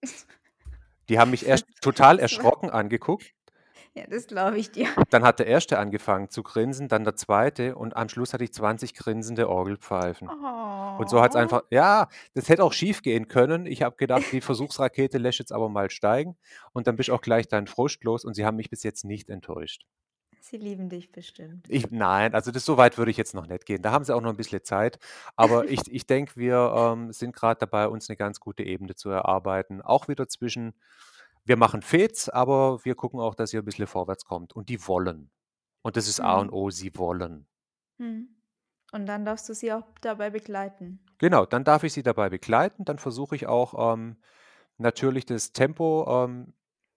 Speaker 2: Die haben mich erst total erschrocken angeguckt.
Speaker 1: Ja, das glaube ich dir.
Speaker 2: Dann hat der 1. angefangen zu grinsen, dann der 2. und am Schluss hatte ich 20 grinsende Orgelpfeifen. Und so hat's
Speaker 1: Oh.
Speaker 2: einfach ja, das hätte auch schiefgehen können. Ich habe gedacht, die Versuchsrakete lässt jetzt aber mal steigen und dann bist auch gleich dein Frust los und sie haben mich bis jetzt nicht enttäuscht.
Speaker 1: Sie lieben dich bestimmt.
Speaker 2: Ich nein, also, das so weit würde ich jetzt noch nicht gehen. Da haben sie auch noch 'n bisschen Zeit. Aber ich ich denke, wir, ähm, sind grad dabei, uns 'ne ganz gute Ebene zu erarbeiten, auch wieder zwischen wir machen Fets, aber wir gucken auch, dass ihr ein bisschen vorwärts kommt. Und die wollen. Und das ist A und
Speaker 1: Mhm.
Speaker 2: O, sie wollen.
Speaker 1: Mhm. Und dann darfst du sie auch dabei begleiten.
Speaker 2: Genau, dann darf ich sie dabei begleiten. Dann versuche ich auch, ähm, natürlich das Tempo, ähm,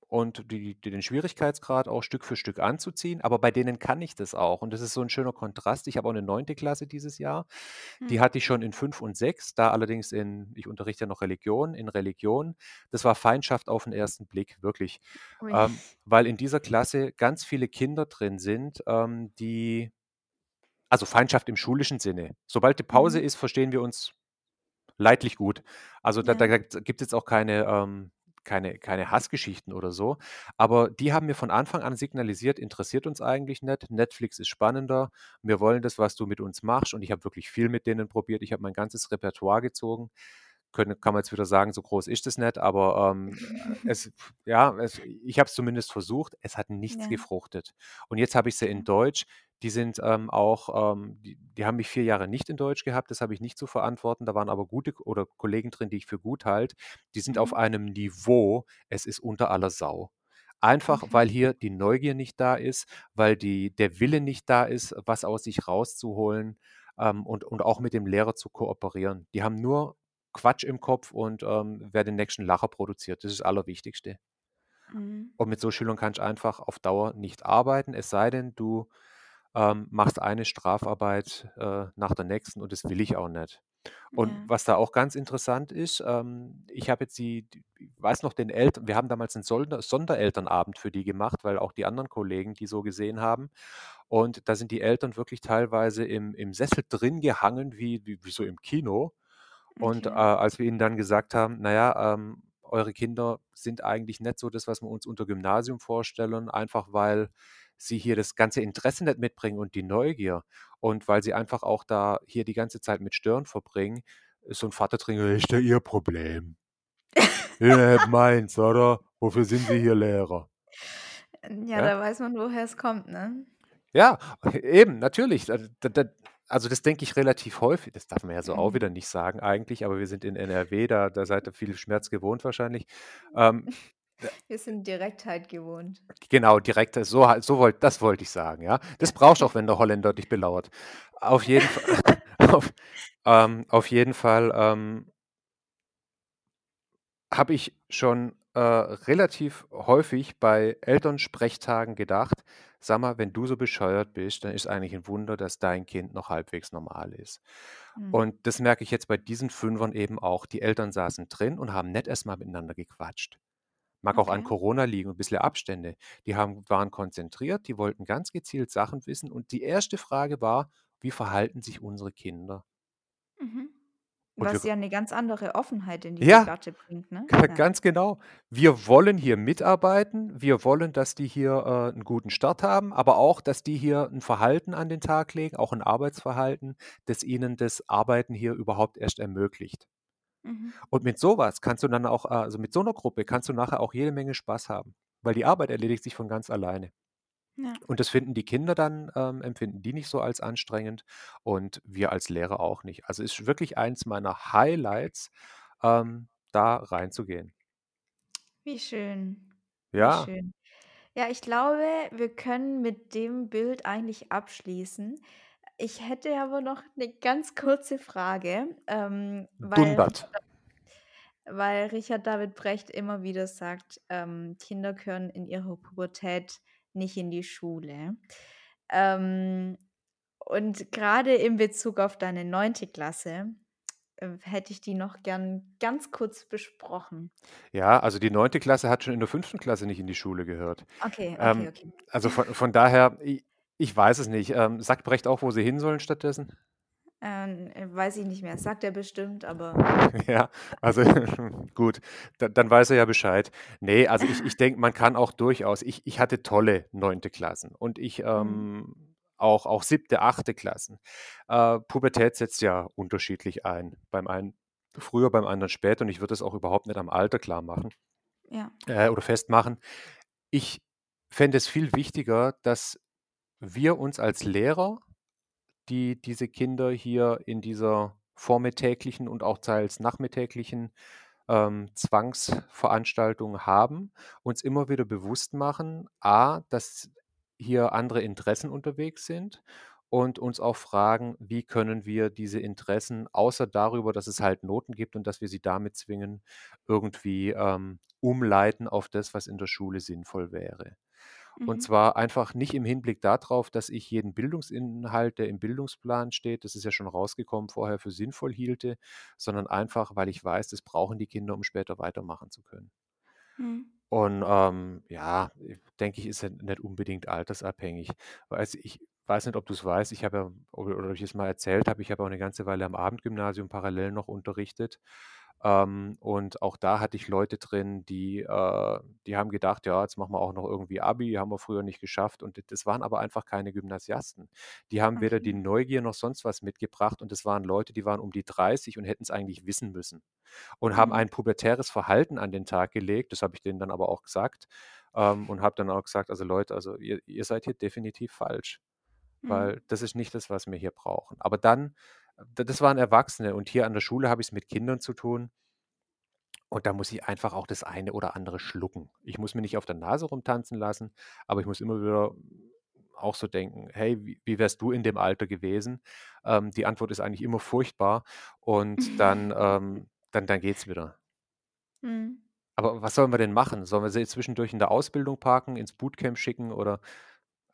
Speaker 2: und die die den Schwierigkeitsgrad auch Stück für Stück anzuziehen, aber bei denen kann ich das auch. Und das ist so 'n schöner Kontrast. Ich habe auch 'ne 9. Klasse dieses Jahr. Die
Speaker 1: Mhm.
Speaker 2: hatte ich schon in 5 und 6, da allerdings in ich unterrichte ja noch Religion, in Religion. Das war Feindschaft auf 'n ersten Blick, wirklich. Ähm, weil in dieser Klasse ganz viele Kinder drin sind, ähm, die also Feindschaft im schulischen Sinne. Sobald die Pause
Speaker 1: Mhm.
Speaker 2: ist, verstehen wir uns leidlich gut. Also da da
Speaker 1: Ja.
Speaker 2: gibt's jetzt auch keine, ähm keine keine Hassgeschichten oder so. Aber die haben mir von Anfang an signalisiert: „Interessiert uns eigentlich nicht. Netflix ist spannender. Wir wollen das, was du mit uns machst.“ Und ich habe wirklich viel mit denen probiert. Ich habe mein ganzes Repertoire gezogen. Können kann man jetzt wieder sagen, so groß ist es nicht, aber, ähm, es ja, es ich habe es zumindest versucht. Es hat nichts
Speaker 1: Ja.
Speaker 2: gefruchtet. Und jetzt habe ich sie in. Deutsch. Die sind, ähm, auch, ähm die die haben mich 4 Jahre nicht in Deutsch gehabt. Das habe ich nicht zu verantworten. Da waren aber gute oder Kollegen drin, die ich für gut halte. Die sind auf
Speaker 1: Mhm.
Speaker 2: einem Niveau, es ist unter aller Sau. Einfach,
Speaker 1: Okay.
Speaker 2: weil hier die Neugier nicht da ist, weil die der Wille nicht da ist, was aus sich rauszuholen, ähm, und und auch mit dem Lehrer zu kooperieren. Die haben nur Quatsch im Kopf und, ähm, wer den nächsten Lacher produziert. Das ist das Allerwichtigste.
Speaker 1: Mhm.
Speaker 2: Und mit so Schülern kannst du einfach auf Dauer nicht arbeiten, es sei denn, du, ähm, machst eine Strafarbeit, äh, nach der nächsten und das will ich auch nicht. Und
Speaker 1: Ja.
Speaker 2: was da auch ganz interessant ist, ähm, ich habe jetzt die d weiß noch den Eltern wir haben damals 'n Solder Sonderelternabend für die gemacht, weil auch die anderen Kollegen die so gesehen haben. Und da sind die Eltern wirklich teilweise im im Sessel drin gehangen wie wie wie so im Kino. Und, äh, als wir ihnen dann gesagt haben: „Na ja, ähm, eure Kinder sind eigentlich nicht so das, was wir uns unter Gymnasium vorstellen, einfach weil sie hier das ganze Interesse nicht mitbringen und die Neugier und weil sie einfach auch da hier die ganze Zeit mit Stören verbringen.“ Ist so 'n Vater drin: „Ist ja ihr Problem.“ „Ja, nicht meins, oder? Wofür sind Sie hier Lehrer?“
Speaker 1: Ja,
Speaker 2: Ja?
Speaker 1: da weiß man, woher es kommt, ne?
Speaker 2: Ja, eben, natürlich. Da da da also, das denke ich relativ häufig. Das darf man ja so auch
Speaker 1: Mhm.
Speaker 2: wieder nicht sagen eigentlich, aber wir sind in NRW, da da seid ihr viel Schmerz gewohnt wahrscheinlich. Ähm,
Speaker 1: Wir sind Direktheit gewohnt.
Speaker 2: Genau, direkt, so halt so wollt das wollte ich sagen, ja. Das brauchst du auch, wenn der Holländer dich belauert. Auf jeden Fa auf ähm, auf jeden Fall, ähm habe ich schon, äh, relativ häufig bei Elternsprechtagen gedacht: „Sag mal, wenn du so bescheuert bist, dann ist eigentlich 'n Wunder, dass dein Kind noch halbwegs normal ist.“
Speaker 1: Mhm.
Speaker 2: Und das merke ich jetzt bei diesen Fünfern eben auch. Die Eltern saßen drin und haben nicht erst mal miteinander gequatscht. Mag auch an
Speaker 1: Okay.
Speaker 2: Corona liegen und bisschen Abstände. Die haben waren konzentriert, die wollten ganz gezielt Sachen wissen und die erste Frage war: „Wie verhalten sich unsere Kinder?“
Speaker 1: Mhm.
Speaker 2: Und wir
Speaker 1: Was ja 'ne ganz andere Offenheit in die
Speaker 2: Ja,
Speaker 1: Debatte bringt, ne? Ja.
Speaker 2: ganz genau. Wir wollen hier mitarbeiten. Wir wollen, dass die hier, äh, 'n guten Start haben, aber auch, dass die hier 'n Verhalten an den Tag legen, auch 'n Arbeitsverhalten, das ihnen das Arbeiten hier überhaupt erst ermöglicht.
Speaker 1: Mhm.
Speaker 2: Und mit so was kannst du dann auch äh, also, mit so 'ner Gruppe kannst du nachher auch jede Menge Spaß haben, weil die Arbeit erledigt sich von ganz alleine.
Speaker 1: Ja.
Speaker 2: Und das finden die Kinder dann ähm, empfinden die nicht so als anstrengend und wir als Lehrer auch nicht. Also, ist wirklich eins meiner Highlights, ähm, da reinzugehen.
Speaker 1: Wie schön, wie
Speaker 2: Ja.
Speaker 1: schön. Ja, ich glaube, wir können mit dem Bild eigentlich abschließen. Ich hätte aber noch 'ne ganz kurze Frage, ähm, weil
Speaker 2: Dundert.
Speaker 1: Weil Richard David Brecht immer wieder sagt, ähm, Kinder gehören in ihrer Pubertät nicht in die Schule. Ähm, und grade in Bezug auf deine 9. Klasse, äh, hätte ich die noch gern ganz kurz besprochen.
Speaker 2: Ja, also, die 9. Klasse hat schon in der 5. Klasse nicht in die Schule gehört.
Speaker 1: Okay, okay,
Speaker 2: Ähm,
Speaker 1: okay.
Speaker 2: also, von von daher, i ich weiß es nicht. Ähm, sagt Brecht auch, wo sie hin sollen stattdessen?
Speaker 1: Ähm, äh, weiß ich nicht mehr. Sagt er bestimmt, aber
Speaker 2: Ja, also, gut, da dann weiß er ja Bescheid. Ne, also, ich ich denke, man kann auch durchaus ich ich hatte tolle 9. Klassen und ich,
Speaker 1: Mhm.
Speaker 2: ähm, auch auch 7., 8. Klassen. Äh, Pubertät setzt ja unterschiedlich ein. Beim einen früher, beim anderen später und ich würde das auch überhaupt nicht am Alter klarmachen
Speaker 1: Ja.
Speaker 2: äh, oder festmachen. Ich fände es viel wichtiger, dass wir uns als Lehrer, die diese Kinder hier in dieser vormittäglichen und auch teils nachmittäglichen, ähm, Zwangsveranstaltungen haben, uns immer wieder bewusst machen, A, dass hier andere Interessen unterwegs sind und uns auch fragen, wie können wir diese Interessen, außer darüber, dass es halt Noten gibt und dass wir sie damit zwingen, irgendwie, ähm, umleiten auf das, was in der Schule sinnvoll wäre. Und
Speaker 1: Mhm.
Speaker 2: zwar einfach nicht im Hinblick darauf, dass ich jeden Bildungsinhalt, der im Bildungsplan steht, das ist ja schon rausgekommen, vorher für sinnvoll hielte, sondern einfach, weil ich weiß, das brauchen die Kinder, um später weitermachen zu können.
Speaker 1: Mhm.
Speaker 2: Und, ähm, ja, denke ich, ist ja nicht unbedingt altersabhängig. Weiß ich weiß nicht, ob du es weißt, ich habe ja oder oder ob ich es mal erzählt habe, ich habe auch eine ganze Weile am Abendgymnasium parallel noch unterrichtet. Ähm, und auch da hatte ich Leute drin, die äh, die haben gedacht: „Ja, jetzt machen wir auch noch irgendwie Abi, haben wir früher nicht geschafft.“ Und das waren aber einfach keine Gymnasiasten. Die haben weder die
Speaker 1: Okay.
Speaker 2: Neugier noch sonst was mitgebracht und das waren Leute, die waren um die 30 und hätten es eigentlich wissen müssen und haben
Speaker 1: Mhm.
Speaker 2: ein pubertäres Verhalten an den Tag gelegt. Das habe ich denen dann aber auch gesagt, ähm, und habe dann auch gesagt: „Also Leute, also ihr ihr seid hier definitiv falsch,
Speaker 1: Mhm.
Speaker 2: weil das ist nicht das, was wir hier brauchen.“ Aber dann das waren Erwachsene und hier an der Schule habe ich's mit Kindern zu tun und da muss ich einfach auch das eine oder andere schlucken. Ich muss mir nicht auf der Nase rumtanzen lassen, aber ich muss immer wieder auch so denken: „Hey, wie wie wärst du in dem Alter gewesen?“ Ähm, die Antwort ist eigentlich immer furchtbar und dann ähm, dann dann geht's wieder.
Speaker 1: Mhm.
Speaker 2: Aber was sollen wir denn machen? Sollen wir sie zwischendurch in der Ausbildung parken, ins Bootcamp schicken oder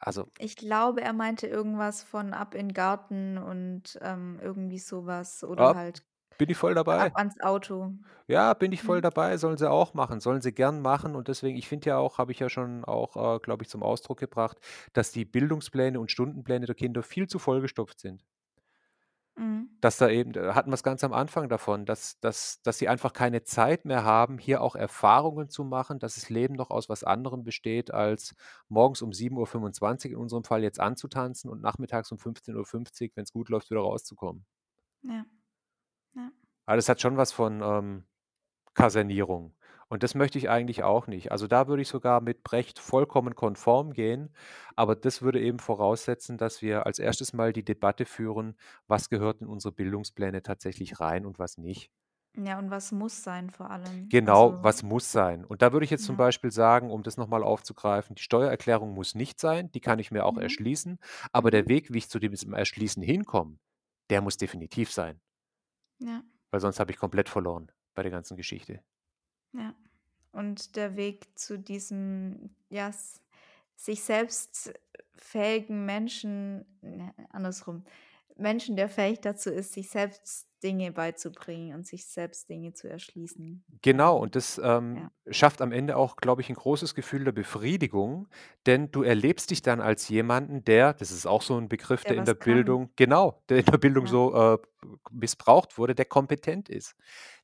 Speaker 2: also
Speaker 1: Ich glaube, er meinte irgendwas von ab in Garten und, ähm, irgendwie so was oder
Speaker 2: Ah,
Speaker 1: halt
Speaker 2: bin ich voll
Speaker 1: ab
Speaker 2: dabei.
Speaker 1: ans Auto.
Speaker 2: Ja, bin ich voll
Speaker 1: Mhm.
Speaker 2: dabei, sollen sie auch machen, sollen sie gern machen und deswegen ich finde ja auch habe ich ja schon auch, äh, glaube ich, zum Ausdruck gebracht, dass die Bildungspläne und Stundenpläne der Kinder viel zu vollgestopft sind.
Speaker 1: Mhm.
Speaker 2: Dass da eben da hatten wir's ganz am Anfang davon, dass dass dass sie einfach keine Zeit mehr haben, hier auch Erfahrungen zu machen, dass das Leben noch aus was anderem besteht, als morgens um 7:25 in unserem Fall jetzt anzutanzen und nachmittags um 15:50, wenn's gut läuft, wieder rauszukommen.
Speaker 1: Ja. Ja.
Speaker 2: Ah, das hat schon was von, ähm, Kasernierung und das möchte ich eigentlich auch nicht. Also, da würde ich sogar mit Brecht vollkommen konform gehen, aber das würde eben voraussetzen, dass wir als 1. Mal die Debatte führen: „Was gehört in unsere Bildungspläne tatsächlich rein und was nicht?“
Speaker 1: Ja, und was muss sein vor allem?
Speaker 2: Genau,
Speaker 1: Also
Speaker 2: was muss sein? Und da würde ich jetzt zum
Speaker 1: ja.
Speaker 2: Beispiel sagen, um das noch mal aufzugreifen, die Steuererklärung muss nicht sein, die kann ich mir auch
Speaker 1: Mhm.
Speaker 2: erschließen, aber der. Weg, wie ich zu diesem Erschließen hinkomme, der muss definitiv sein.
Speaker 1: Ja.
Speaker 2: Weil sonst habe ich komplett verloren bei der ganzen Geschichte.
Speaker 1: Ja. Und der Weg zu diesem, ja, sich selbst fähigen Menschen ne, andersrum. Menschen, der fähig dazu ist, sich selbst Dinge beizubringen und sich selbst Dinge zu erschließen.
Speaker 2: Genau, und das,
Speaker 1: ja.
Speaker 2: ähm, schafft am Ende auch, glaube ich, 'n großes Gefühl der Befriedigung, denn du erlebst dich dann als jemanden, der das ist auch so 'n Begriff,
Speaker 1: Der
Speaker 2: der in der
Speaker 1: kann.
Speaker 2: Bildung genau, der in der Bildung
Speaker 1: Ja.
Speaker 2: so, äh, missbraucht wurde, der kompetent ist,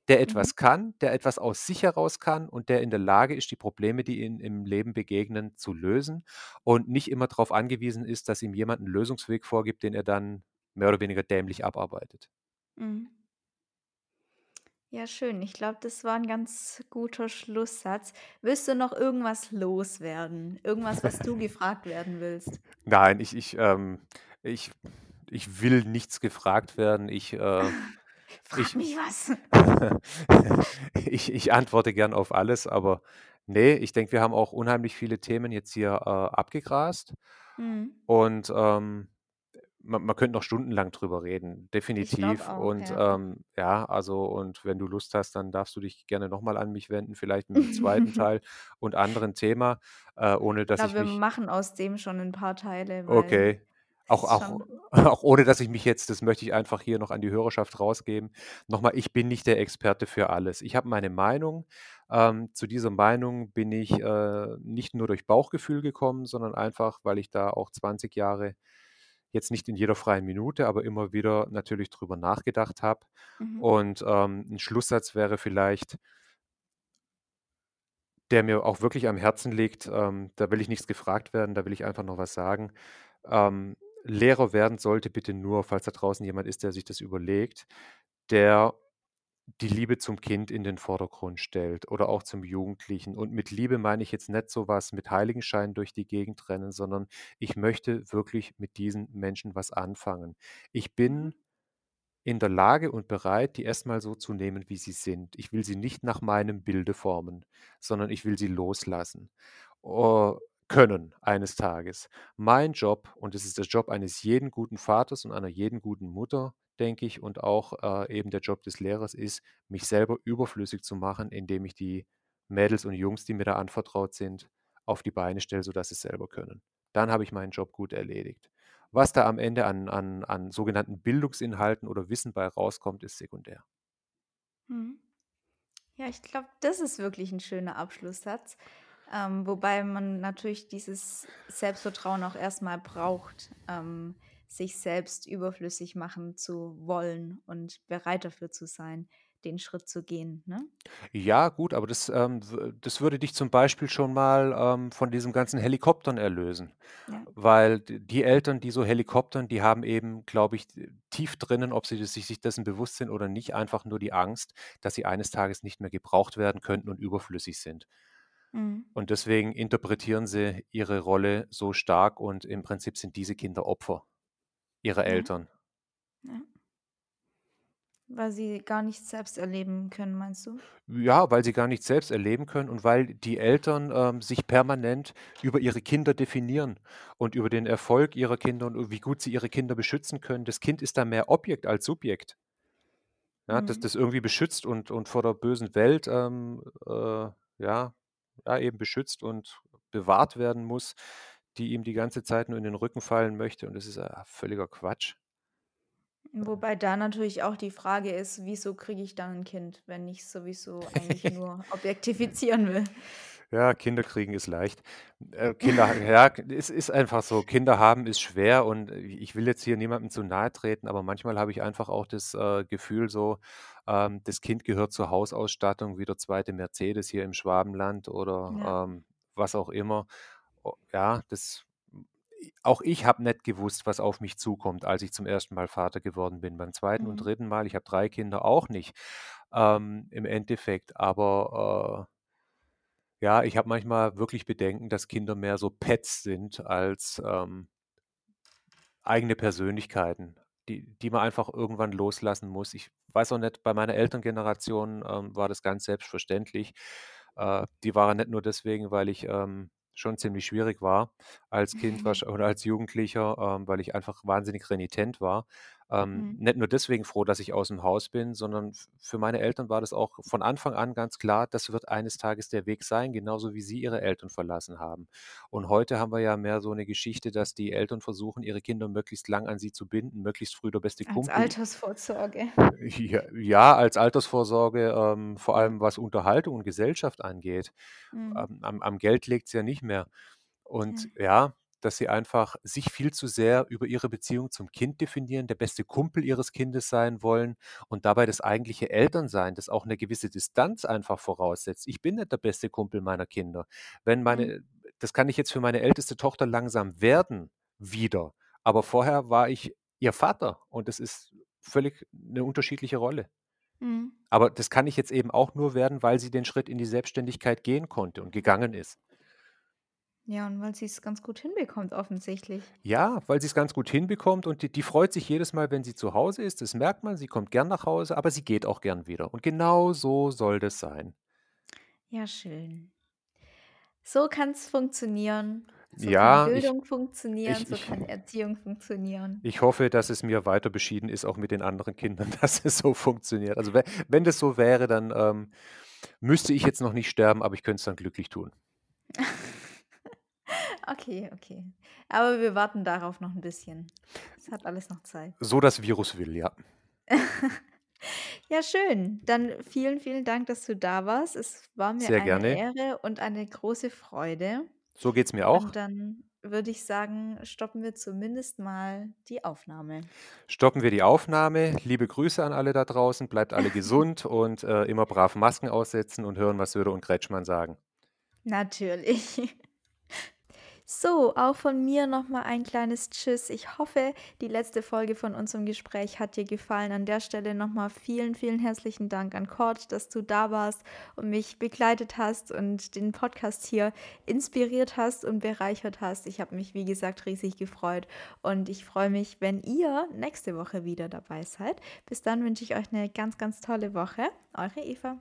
Speaker 2: der
Speaker 1: Mhm.
Speaker 2: etwas kann, der etwas aus sich heraus kann und der in der Lage ist, die Probleme, die ihm im Leben begegnen, zu lösen und nicht immer drauf angewiesen ist, dass ihm jemand 'n Lösungsweg vorgibt, den er dann mehr oder weniger dämlich abarbeitet.
Speaker 1: Mhm. Ja, schön. Ich glaube, das war 'n ganz guter Schlusssatz. Willst du noch irgendwas loswerden? Irgendwas, was du gefragt werden willst?
Speaker 2: Nein, ich ich, ähm ich ich will nichts gefragt werden. Ich, äh
Speaker 1: Frag
Speaker 2: ich
Speaker 1: mich was.
Speaker 2: ich ich antworte gern auf alles, aber ne, ich denke, wir haben auch unheimlich viele Themen jetzt hier, äh, abgegrast
Speaker 1: Mhm.
Speaker 2: und, ähm, man man könnte noch stundenlang drüber reden,
Speaker 1: Ich
Speaker 2: definitiv
Speaker 1: auch,
Speaker 2: und,
Speaker 1: ja.
Speaker 2: ähm, ja, also und wenn du Lust hast, dann darfst du dich gerne noch mal an mich wenden, vielleicht mit 'nem 2. Teil und anderen Thema, äh, ohne
Speaker 1: Ich
Speaker 2: dass
Speaker 1: glaube,
Speaker 2: ich
Speaker 1: wir
Speaker 2: mich
Speaker 1: machen aus dem schon 'n paar Teile,
Speaker 2: Okay. Auch auch auch ohne, dass ich mich jetzt das möchte ich einfach hier noch an die Hörerschaft rausgeben. Noch mal, ich bin nicht der Experte für alles. Ich habe meine Meinung. Ähm, zu dieser Meinung bin ich, äh, nicht nur durch Bauchgefühl gekommen, sondern einfach, weil ich da auch 20 Jahre jetzt nicht in jeder freien Minute, aber immer wieder natürlich drüber nachgedacht habe
Speaker 1: Mhm.
Speaker 2: und, ähm, 'n Schlusssatz wäre vielleicht der mir auch wirklich am Herzen liegt, ähm, da will ich nichts gefragt werden, da will ich einfach nur was sagen. Ähm, Lehrer werden sollte bitte nur, falls da draußen jemand ist, der sich das überlegt, der die Liebe zum Kind in den Vordergrund stellt oder auch zum Jugendlichen. Und mit Liebe meine ich jetzt nicht so was mit Heiligenschein durch die Gegend rennen, sondern ich möchte wirklich mit diesen Menschen was anfangen. Ich
Speaker 1: Mhm.
Speaker 2: bin in der Lage und bereit, die erstmal so zu nehmen, wie sie sind. Ich will sie nicht nach meinem Bilde formen, sondern ich will sie loslassen, äh, können eines Tages. Mein Job, und es ist der Job eines jeden guten Vaters und einer jeden guten Mutter, denke ich, und auch, äh, eben der Job des Lehrers ist, mich selber überflüssig zu machen, indem ich die Mädels und Jungs, die mir da anvertraut sind, auf die Beine stelle, sodass sie's selber können. Dann habe ich meinen Job gut erledigt. Was da am Ende an an an sogenannten Bildungsinhalten oder Wissen bei rauskommt, ist sekundär.
Speaker 1: Mhm. Ja, ich glaube, das ist wirklich 'n schöner Abschlusssatz, ähm, wobei man natürlich dieses Selbstvertrauen auch erst mal braucht, ähm, sich selbst überflüssig machen zu wollen und bereit dafür zu sein, den Schritt zu gehen, ne?
Speaker 2: Ja, gut, aber das, ähm, das würde dich zum Beispiel schon mal, ähm, von diesem ganzen Helikoptern erlösen,
Speaker 1: Ja.
Speaker 2: weil die Eltern, die so helikoptern, die haben eben, glaube ich, tief drinnen, ob sie sich dessen bewusst sind oder nicht, einfach nur die Angst, dass sie eines Tages nicht mehr gebraucht werden könnten und überflüssig sind.
Speaker 1: Mhm.
Speaker 2: Und deswegen interpretieren sie ihre Rolle so stark und im Prinzip sind diese Kinder Opfer ihrer
Speaker 1: Ja.
Speaker 2: Eltern.
Speaker 1: Ja. Weil sie gar nicht selbst erleben können, meinst du?
Speaker 2: Ja, weil sie gar nichts selbst erleben können und weil die Eltern, ähm, sich permanent über ihre Kinder definieren und über den Erfolg ihrer Kinder und wie gut sie ihre Kinder beschützen können. Das Kind ist da mehr Objekt als Subjekt. Ja, das
Speaker 1: Mhm.
Speaker 2: das irgendwie beschützt und und vor der bösen Welt, ähm, äh, ja ja, eben beschützt und bewahrt werden muss, die ihm die ganze Zeit nur in den Rücken fallen möchte und das ist, äh, völliger Quatsch.
Speaker 1: Wobei da natürlich auch die Frage ist: „Wieso kriege ich dann 'n Kind, wenn ich sowieso eigentlich nur objektifizieren will?“
Speaker 2: Ja, Kinder kriegen ist leicht. Äh, Kinder ja, es ist einfach so. Kinder haben ist schwer und ich will jetzt hier niemandem zu nahe treten, aber manchmal habe ich einfach auch das, äh, Gefühl so, ähm, das Kind gehört zur Hausausstattung wie der 2. Mercedes hier im Schwabenland
Speaker 1: Ja.
Speaker 2: oder, ähm, was auch immer. Ja, das auch ich habe nicht gewusst, was auf mich zukommt, als ich zum 1. Mal Vater geworden bin. Beim 2. und
Speaker 1: Mhm.
Speaker 2: 3. Mal ich habe 3 Kinder auch nicht, ähm, im Endeffekt, aber, äh ja, ich habe manchmal wirklich Bedenken, dass Kinder mehr so Pets sind als, ähm eigene Persönlichkeiten, die die man einfach irgendwann loslassen muss. Ich weiß auch nicht, bei meiner Elterngeneration, ähm, war das ganz selbstverständlich. Äh, die waren nicht nur deswegen, weil ich, ähm, schon ziemlich schwierig war als Kind wahrsch oder als Jugendlicher, ähm, weil ich einfach wahnsinnig renitent war. Ähm,
Speaker 1: Mhm.
Speaker 2: nicht nur deswegen froh, dass ich aus'm Haus bin, sondern für meine Eltern war das auch von Anfang an ganz klar, das wird eines Tages der Weg sein, genauso wie sie ihre Eltern verlassen haben. Und heute haben wir ja mehr so 'ne Geschichte, dass die Eltern versuchen, ihre Kinder möglichst lang an sie zu binden, möglichst früh der beste
Speaker 1: Als
Speaker 2: Kumpel
Speaker 1: Altersvorsorge.
Speaker 2: Ja ja, als Altersvorsorge, ähm, vor allem was Unterhaltung und Gesellschaft angeht.
Speaker 1: Mhm.
Speaker 2: Am am am Geld liegt's ja nicht mehr. Und
Speaker 1: Ja.
Speaker 2: ja, dass sie einfach sich viel zu sehr über ihre Beziehung zum Kind definieren, der beste Kumpel ihres Kindes sein wollen und dabei das eigentliche Elternsein, das auch 'ne gewisse Distanz einfach voraussetzt. Ich bin nicht der beste Kumpel meiner Kinder. Wenn
Speaker 1: Mhm.
Speaker 2: meine das kann ich jetzt für meine älteste Tochter langsam werden wieder, aber vorher war ich ihr Vater und das ist völlig 'ne unterschiedliche Rolle.
Speaker 1: Mhm.
Speaker 2: Aber das kann ich jetzt eben auch nur werden, weil sie den Schritt in die Selbstständigkeit gehen konnte und gegangen ist.
Speaker 1: Ja, und weil sie's ganz gut hinbekommt offensichtlich.
Speaker 2: Ja, weil sie's ganz gut hinbekommt und die die freut sich jedes Mal, wenn sie zu Hause ist. Das merkt man. Sie kommt gern nach Hause, aber sie geht auch gern wieder. Und genau so soll das sein.
Speaker 1: Ja, schön. So kann's funktionieren. So kann
Speaker 2: Ja, ich
Speaker 1: Bildung funktionieren,
Speaker 2: ich
Speaker 1: so
Speaker 2: ich
Speaker 1: kann Erziehung funktionieren.
Speaker 2: ich hoffe, dass es mir weiter beschieden ist, auch mit den anderen Kindern, dass es so funktioniert. Also, we wenn das so wäre, dann, ähm, müsste ich jetzt noch nicht sterben, aber ich könnte es dann glücklich tun.
Speaker 1: Okay, okay. Aber wir warten darauf noch 'n bisschen. Es hat alles noch Zeit.
Speaker 2: So das Virus will, ja.
Speaker 1: Ja, schön. Dann vielen, vielen Dank, dass du da warst. Es war mir
Speaker 2: Sehr
Speaker 1: eine
Speaker 2: gerne.
Speaker 1: Ehre und eine große Freude.
Speaker 2: So geht's mir auch.
Speaker 1: Und dann würde ich sagen, stoppen wir zumindest mal die Aufnahme.
Speaker 2: Stoppen wir die Aufnahme. Liebe Grüße an alle da draußen. Bleibt alle gesund und, äh, immer brav Masken aufsetzen und hören, was Söder und Kretschmann sagen.
Speaker 1: Natürlich. So, auch von mir nochmal ein kleines Tschüss. Ich hoffe, die letzte Folge von unserem Gespräch hat dir gefallen. An der Stelle nochmal vielen, vielen herzlichen Dank an Cord, dass du da warst und mich begleitet hast und den Podcast hier inspiriert hast und bereichert hast. Ich habe mich, wie gesagt, riesig gefreut und ich freue mich, wenn ihr nächste Woche wieder dabei seid. Bis dann wünsche ich euch eine ganz, ganz tolle Woche. Eure Eva.